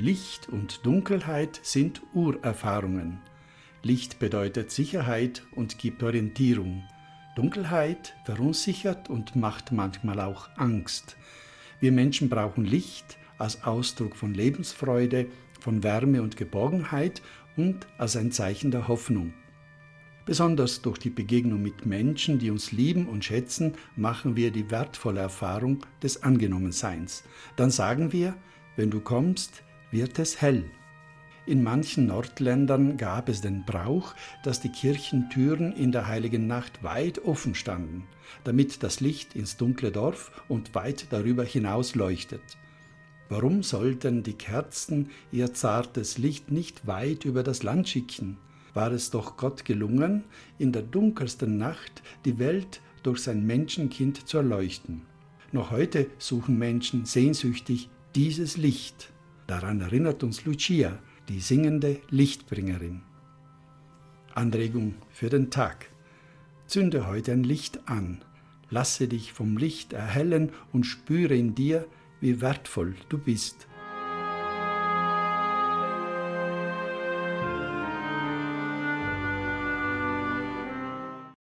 Licht und Dunkelheit sind Urerfahrungen. Licht bedeutet Sicherheit und gibt Orientierung. Dunkelheit verunsichert und macht manchmal auch Angst. Wir Menschen brauchen Licht als Ausdruck von Lebensfreude, von Wärme und Geborgenheit und als ein Zeichen der Hoffnung. Besonders durch die Begegnung mit Menschen, die uns lieben und schätzen, machen wir die wertvolle Erfahrung des Angenommenseins. Dann sagen wir, wenn du kommst, wird es hell. In manchen Nordländern gab es den Brauch, dass die Kirchentüren in der heiligen Nacht weit offen standen, damit das Licht ins dunkle Dorf und weit darüber hinaus leuchtet. Warum sollten die Kerzen ihr zartes Licht nicht weit über das Land schicken? War es doch Gott gelungen, in der dunkelsten Nacht die Welt durch sein Menschenkind zu erleuchten. Noch heute suchen Menschen sehnsüchtig dieses Licht. Daran erinnert uns Lucia, die singende Lichtbringerin. Anregung für den Tag. Zünde heute ein Licht an, lasse dich vom Licht erhellen und spüre in dir, wie wertvoll du bist.